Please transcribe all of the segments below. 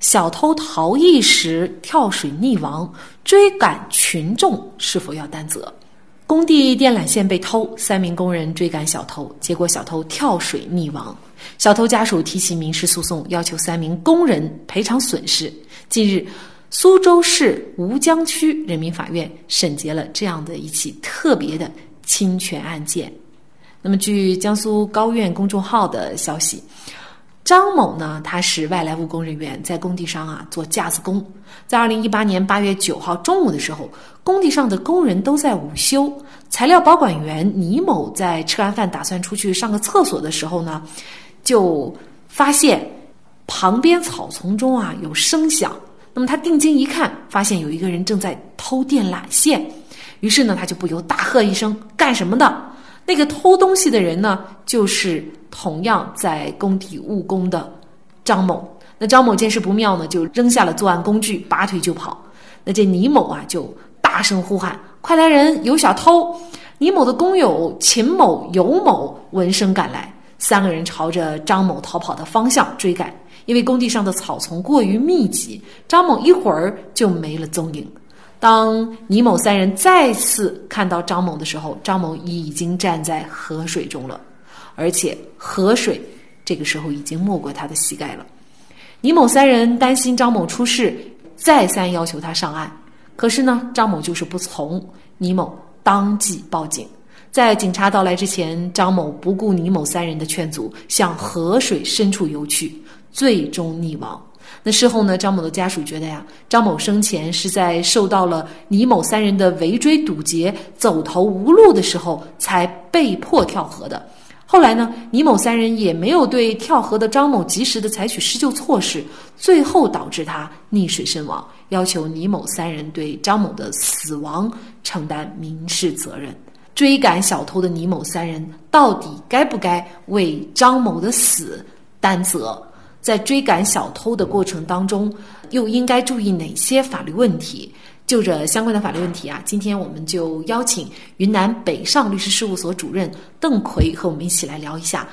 小偷逃逸时跳水溺亡，追赶群众是否要担责？工地电缆线被偷，三名工人追赶小偷，结果小偷跳水溺亡。小偷家属提起民事诉讼，要求三名工人赔偿损失。近日。苏州市吴江区人民法院审结了这样的一起特别的侵权案件。那么，据江苏高院公众号的消息，张某呢，他是外来务工人员，在工地上啊做架子工。在二零一八年八月九号中午的时候，工地上的工人都在午休，材料保管员倪某在吃完饭打算出去上个厕所的时候呢，就发现旁边草丛中啊有声响。那么他定睛一看，发现有一个人正在偷电缆线，于是呢，他就不由大喝一声：“干什么的？”那个偷东西的人呢，就是同样在工地务工的张某。那张某见势不妙呢，就扔下了作案工具，拔腿就跑。那这倪某啊，就大声呼喊：“快来人，有小偷！”倪某的工友秦某、尤某闻声赶来，三个人朝着张某逃跑的方向追赶。因为工地上的草丛过于密集，张某一会儿就没了踪影。当倪某三人再次看到张某的时候，张某已经站在河水中了，而且河水这个时候已经没过他的膝盖了。倪某三人担心张某出事，再三要求他上岸，可是呢，张某就是不从。倪某当即报警，在警察到来之前，张某不顾倪某三人的劝阻，向河水深处游去。最终溺亡。那事后呢？张某的家属觉得呀，张某生前是在受到了倪某三人的围追堵截、走投无路的时候才被迫跳河的。后来呢，倪某三人也没有对跳河的张某及时的采取施救措施，最后导致他溺水身亡。要求倪某三人对张某的死亡承担民事责任。追赶小偷的倪某三人到底该不该为张某的死担责？在追赶小偷的过程当中，又应该注意哪些法律问题？就着相关的法律问题啊，今天我们就邀请云南北上律师事务所主任邓奎和我们一起来聊一下。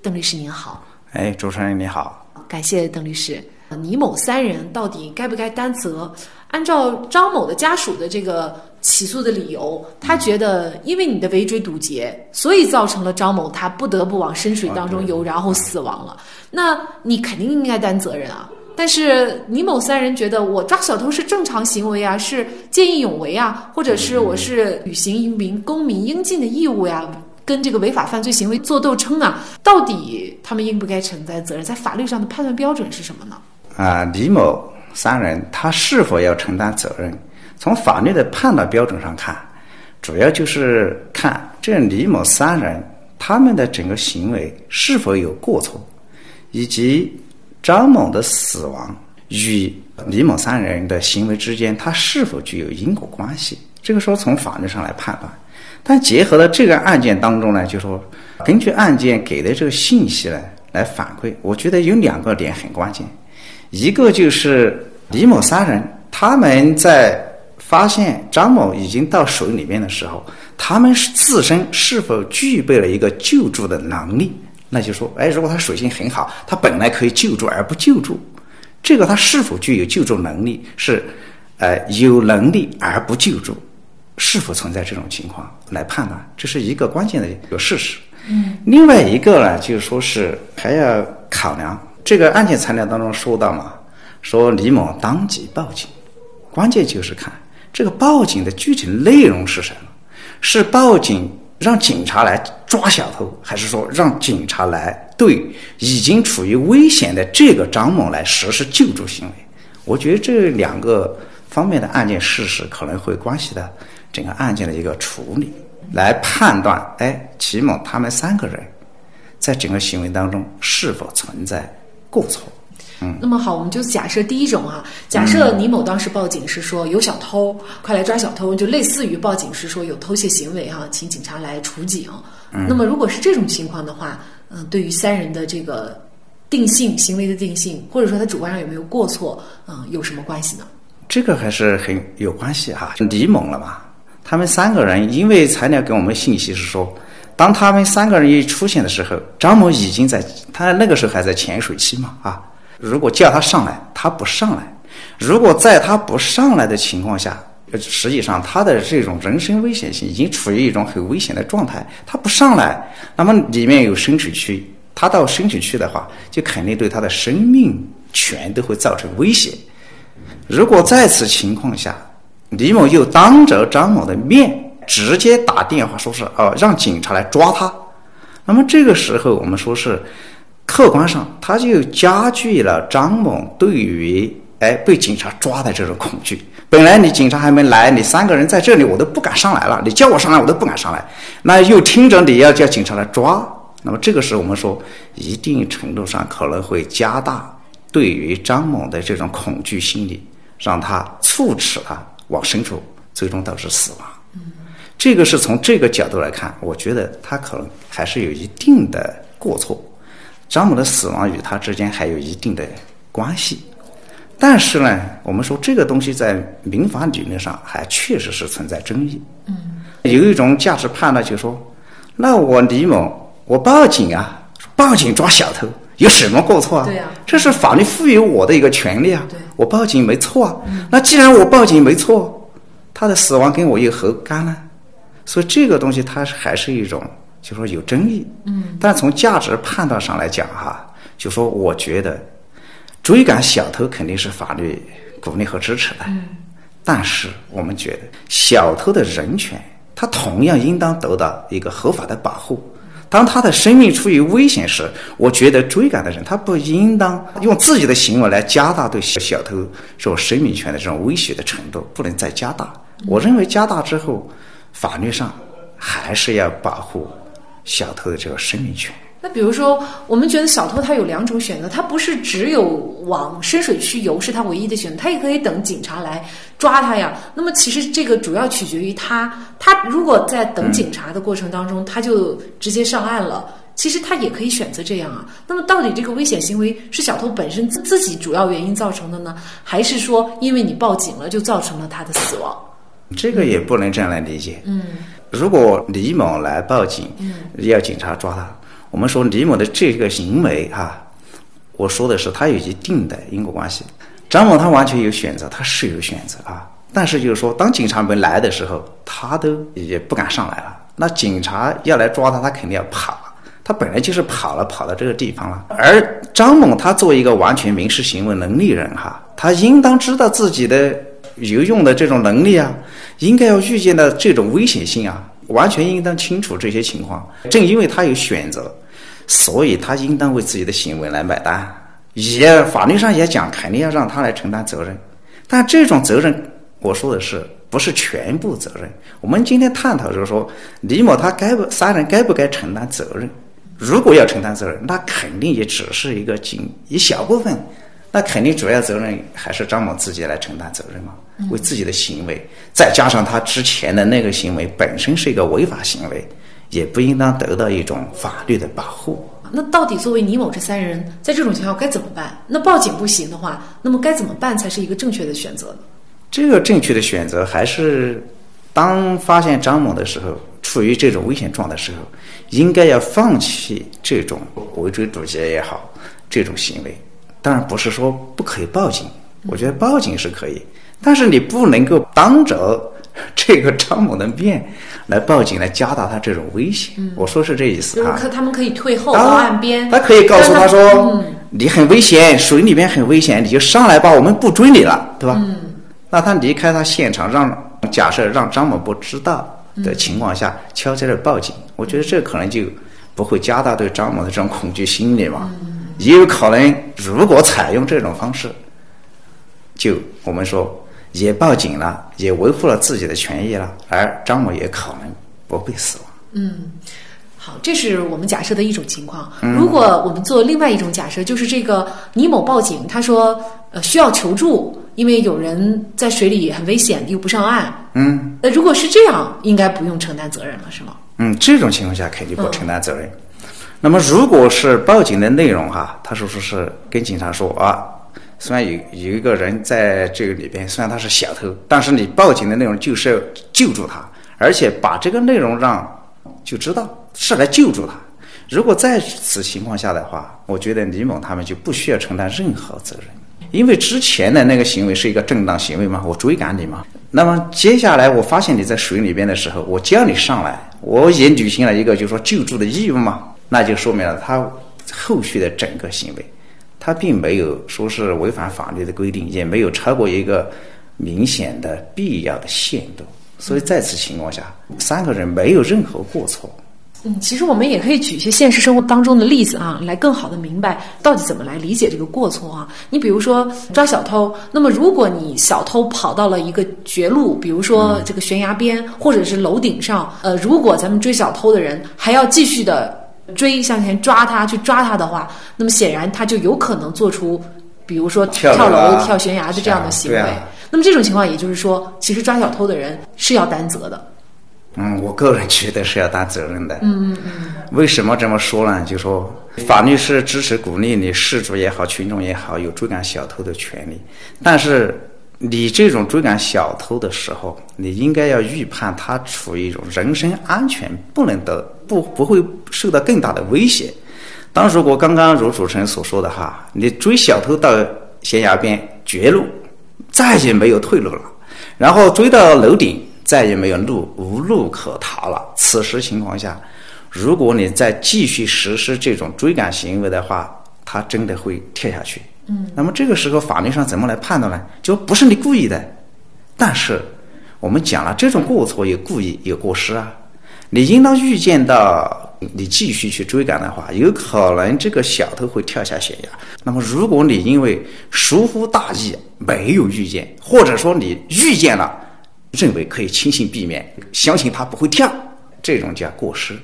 邓律师您好，哎，主持人你好，感谢邓律师。倪某三人到底该不该担责？按照张某的家属的这个起诉的理由，他觉得因为你的围追堵截，所以造成了张某他不得不往深水当中游，然后死亡了。那你肯定应该担责任啊！但是倪某三人觉得我抓小偷是正常行为啊，是见义勇为啊，或者是我是履行一名公民应尽的义务呀，跟这个违法犯罪行为做斗争啊，到底他们应不该承担责任？在法律上的判断标准是什么呢？啊，李某三人他是否要承担责任？从法律的判断标准上看，主要就是看这李某三人他们的整个行为是否有过错。以及张某的死亡与李某三人的行为之间，他是否具有因果关系？这个说从法律上来判断，但结合到这个案件当中呢，就说根据案件给的这个信息呢来反馈，我觉得有两个点很关键，一个就是李某三人他们在发现张某已经到水里面的时候，他们是自身是否具备了一个救助的能力？那就说，哎，如果他水性很好，他本来可以救助而不救助，这个他是否具有救助能力？是，呃，有能力而不救助，是否存在这种情况来判断？这是一个关键的一个事实。嗯。另外一个呢，就是说是还要考量这个案件材料当中说到嘛，说李某当即报警，关键就是看这个报警的具体内容是什么，是报警。让警察来抓小偷，还是说让警察来对已经处于危险的这个张某来实施救助行为？我觉得这两个方面的案件事实可能会关系到整个案件的一个处理，来判断，哎，齐某他们三个人在整个行为当中是否存在过错。嗯。那么好，我们就假设第一种啊，假设李某当时报警是说有小偷，快来抓小偷，就类似于报警是说有偷窃行为哈，请警察来处警。嗯。那么如果是这种情况的话，嗯，对于三人的这个定性行为的定性，或者说他主观上有没有过错，嗯，有什么关系呢？这个还是很有关系哈。李某了嘛，他们三个人，因为材料给我们信息是说。当他们三个人一出现的时候，张某已经在，他那个时候还在潜水期嘛啊。如果叫他上来，他不上来；如果在他不上来的情况下，实际上他的这种人身危险性已经处于一种很危险的状态。他不上来，那么里面有深水区，他到深水区的话，就肯定对他的生命权都会造成威胁。如果在此情况下，李某又当着张某的面。直接打电话说是哦，让警察来抓他。那么这个时候，我们说是客观上，他就加剧了张某对于哎被警察抓的这种恐惧。本来你警察还没来，你三个人在这里，我都不敢上来了。你叫我上来，我都不敢上来。那又听着你要叫警察来抓，那么这个时候我们说，一定程度上可能会加大对于张某的这种恐惧心理，让他促使他往深处，最终导致死亡。这个是从这个角度来看，我觉得他可能还是有一定的过错。张某的死亡与他之间还有一定的关系，但是呢，我们说这个东西在民法理论上还确实是存在争议。嗯，有一种价值判断，就是说，那我李某我报警啊，报警抓小偷有什么过错啊？对啊，这是法律赋予我的一个权利啊。对，我报警没错啊。那既然我报警没错，他的死亡跟我又何干呢？所以这个东西它还是一种，就说有争议。嗯。但从价值判断上来讲，哈，就说我觉得追赶小偷肯定是法律鼓励和支持的。嗯。但是我们觉得小偷的人权，他同样应当得到一个合法的保护。当他的生命处于危险时，我觉得追赶的人他不应当用自己的行为来加大对小偷这种生命权的这种威胁的程度，不能再加大。我认为加大之后。法律上还是要保护小偷的这个生命权。那比如说，我们觉得小偷他有两种选择，他不是只有往深水区游是他唯一的选择，他也可以等警察来抓他呀。那么其实这个主要取决于他，他如果在等警察的过程当中，他就直接上岸了，其实他也可以选择这样啊。那么到底这个危险行为是小偷本身自自己主要原因造成的呢，还是说因为你报警了就造成了他的死亡？这个也不能这样来理解。嗯，如果李某来报警，嗯，要警察抓他，我们说李某的这个行为哈，我说的是他有一定的因果关系。张某他完全有选择，他是有选择啊。但是就是说，当警察没来的时候，他都也不敢上来了。那警察要来抓他，他肯定要跑。他本来就是跑了，跑到这个地方了。而张某他作为一个完全民事行为能力人哈，他应当知道自己的。游泳的这种能力啊，应该要预见的这种危险性啊，完全应当清楚这些情况。正因为他有选择，所以他应当为自己的行为来买单。也法律上也讲，肯定要让他来承担责任。但这种责任，我说的是不是全部责任？我们今天探讨就是说，李某他该不三人该不该承担责任？如果要承担责任，那肯定也只是一个仅一小部分。那肯定主要责任还是张某自己来承担责任嘛？为自己的行为，再加上他之前的那个行为本身是一个违法行为，也不应当得到一种法律的保护。那到底作为李某这三人，在这种情况该怎么办？那报警不行的话，那么该怎么办才是一个正确的选择呢？这个正确的选择还是，当发现张某的时候，处于这种危险状态的时候，应该要放弃这种围追堵截也好，这种行为。当然不是说不可以报警，我觉得报警是可以，但是你不能够当着这个张某的面来报警，来加大他这种危险。我说是这意思啊。可他们可以退后到岸边，他可以告诉他说：“你很危险，水里面很危险，你就上来吧，我们不追你了，对吧？”嗯。那他离开他现场，让假设让张某不知道的情况下悄悄的报警，我觉得这可能就不会加大对张某的这种恐惧心理嘛。也有可能，如果采用这种方式，就我们说也报警了，也维护了自己的权益了，而张某也可能不会死亡。嗯，好，这是我们假设的一种情况。如果我们做另外一种假设，就是这个倪某报警，他说呃需要求助，因为有人在水里很危险，又不上岸。嗯，那如果是这样，应该不用承担责任了，是吗？嗯，这种情况下肯定不承担责任。那么，如果是报警的内容哈，他说说是跟警察说啊，虽然有有一个人在这个里边，虽然他是小偷，但是你报警的内容就是要救助他，而且把这个内容让就知道是来救助他。如果在此情况下的话，我觉得李某他们就不需要承担任何责任，因为之前的那个行为是一个正当行为嘛，我追赶你嘛。那么接下来我发现你在水里边的时候，我叫你上来，我也履行了一个就是说救助的义务嘛。那就说明了他后续的整个行为，他并没有说是违反法律的规定，也没有超过一个明显的必要的限度。所以在此情况下，三个人没有任何过错。嗯，其实我们也可以举一些现实生活当中的例子啊，来更好的明白到底怎么来理解这个过错啊。你比如说抓小偷，那么如果你小偷跑到了一个绝路，比如说这个悬崖边或者是楼顶上，呃，如果咱们追小偷的人还要继续的。追向前抓他，去抓他的话，那么显然他就有可能做出，比如说跳楼、跳悬崖的这样的行为。那么这种情况，也就是说，其实抓小偷的人是要担责的。嗯，我个人觉得是要担责任的。嗯嗯嗯。为什么这么说呢？就说法律是支持鼓励你事主也好，群众也好，有追赶小偷的权利，但是。你这种追赶小偷的时候，你应该要预判他处于一种人身安全不能得不不会受到更大的威胁。当如果刚刚如主持人所说的哈，你追小偷到悬崖边绝路，再也没有退路了，然后追到楼顶，再也没有路无路可逃了。此时情况下，如果你再继续实施这种追赶行为的话，他真的会跳下去。嗯，那么这个时候法律上怎么来判断呢？就不是你故意的，但是我们讲了，这种过错有故意有过失啊。你应当预见到，你继续去追赶的话，有可能这个小偷会跳下悬崖。那么如果你因为疏忽大意没有预见，或者说你预见了，认为可以轻易避免，相信他不会跳，这种叫过失。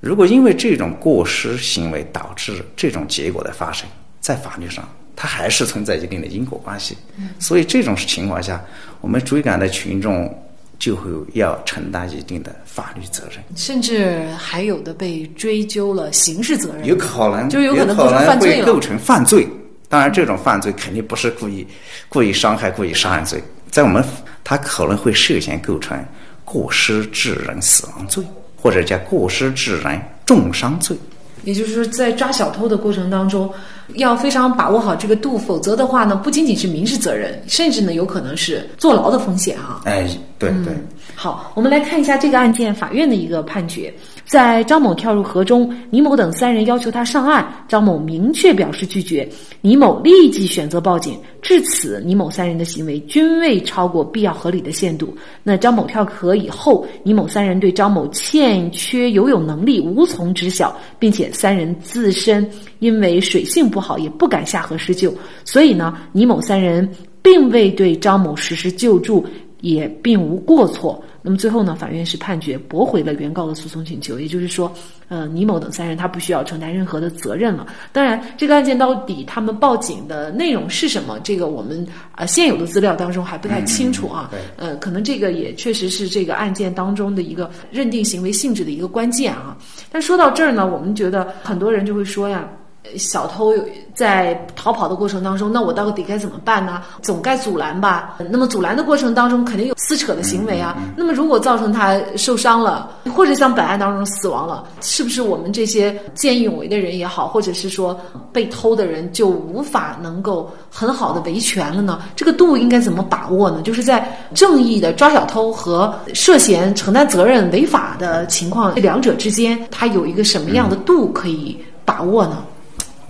如果因为这种过失行为导致这种结果的发生，在法律上。它还是存在一定的因果关系，所以这种情况下，我们追赶的群众就会要承担一定的法律责任，甚至还有的被追究了刑事责任，有可能就有可能构成犯罪构成犯罪。当然，这种犯罪肯定不是故意故意伤害、故意杀人罪，在我们他可能会涉嫌构成过失致人死亡罪，或者叫过失致人重伤罪。也就是说，在抓小偷的过程当中，要非常把握好这个度，否则的话呢，不仅仅是民事责任，甚至呢，有可能是坐牢的风险啊。哎，对对。好，我们来看一下这个案件法院的一个判决。在张某跳入河中，倪某等三人要求他上岸，张某明确表示拒绝。倪某立即选择报警。至此，倪某三人的行为均未超过必要合理的限度。那张某跳河以后，倪某三人对张某欠缺游泳能力无从知晓，并且三人自身因为水性不好，也不敢下河施救。所以呢，倪某三人并未对张某实施救助，也并无过错。那么最后呢，法院是判决驳回了原告的诉讼请求，也就是说，呃，倪某等三人他不需要承担任何的责任了。当然，这个案件到底他们报警的内容是什么，这个我们呃现有的资料当中还不太清楚啊。呃，可能这个也确实是这个案件当中的一个认定行为性质的一个关键啊。但说到这儿呢，我们觉得很多人就会说呀。小偷在逃跑的过程当中，那我到底该怎么办呢？总该阻拦吧。那么阻拦的过程当中，肯定有撕扯的行为啊。那么如果造成他受伤了，或者像本案当中死亡了，是不是我们这些见义勇为的人也好，或者是说被偷的人就无法能够很好的维权了呢？这个度应该怎么把握呢？就是在正义的抓小偷和涉嫌承担责任违法的情况这两者之间，它有一个什么样的度可以把握呢？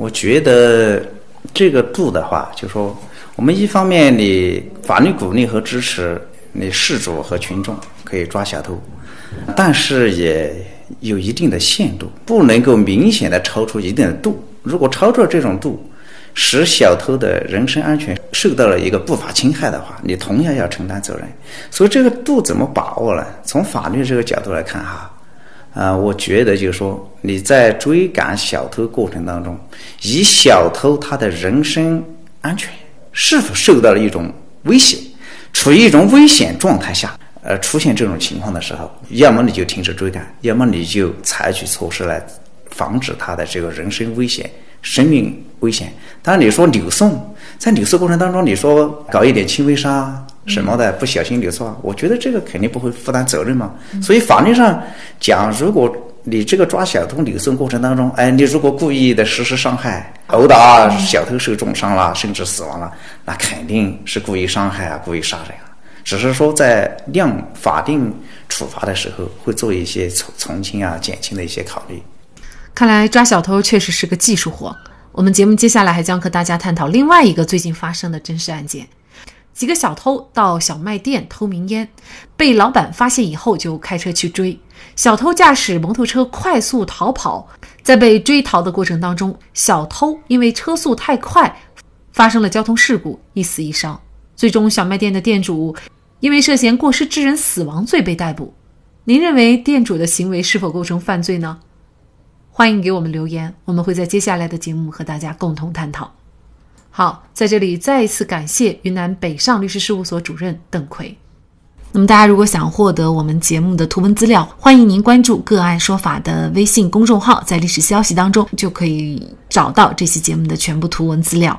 我觉得这个度的话，就说我们一方面你法律鼓励和支持你事主和群众可以抓小偷，但是也有一定的限度，不能够明显的超出一定的度。如果超出了这种度，使小偷的人身安全受到了一个不法侵害的话，你同样要承担责任。所以这个度怎么把握呢？从法律这个角度来看哈，呃，我觉得就是说，你在追赶小偷过程当中，以小偷他的人身安全是否受到了一种威胁，处于一种危险状态下，呃，出现这种情况的时候，要么你就停止追赶，要么你就采取措施来防止他的这个人身危险、生命危险。当然，你说扭送，在扭送过程当中，你说搞一点轻微伤。什么的不小心扭错，我觉得这个肯定不会负担责任嘛。所以法律上讲，如果你这个抓小偷扭送过程当中，哎，你如果故意的实施伤害、殴打小偷受重伤了，甚至死亡了，那肯定是故意伤害啊，故意杀人啊。只是说在量法定处罚的时候，会做一些从从轻啊、减轻的一些考虑。看来抓小偷确实是个技术活。我们节目接下来还将和大家探讨另外一个最近发生的真实案件。几个小偷到小卖店偷名烟，被老板发现以后就开车去追。小偷驾驶摩托车快速逃跑，在被追逃的过程当中，小偷因为车速太快，发生了交通事故，一死一伤。最终，小卖店的店主因为涉嫌过失致人死亡罪被逮捕。您认为店主的行为是否构成犯罪呢？欢迎给我们留言，我们会在接下来的节目和大家共同探讨。好，在这里再一次感谢云南北上律师事务所主任邓奎。那么，大家如果想获得我们节目的图文资料，欢迎您关注“个案说法”的微信公众号，在历史消息当中就可以找到这期节目的全部图文资料。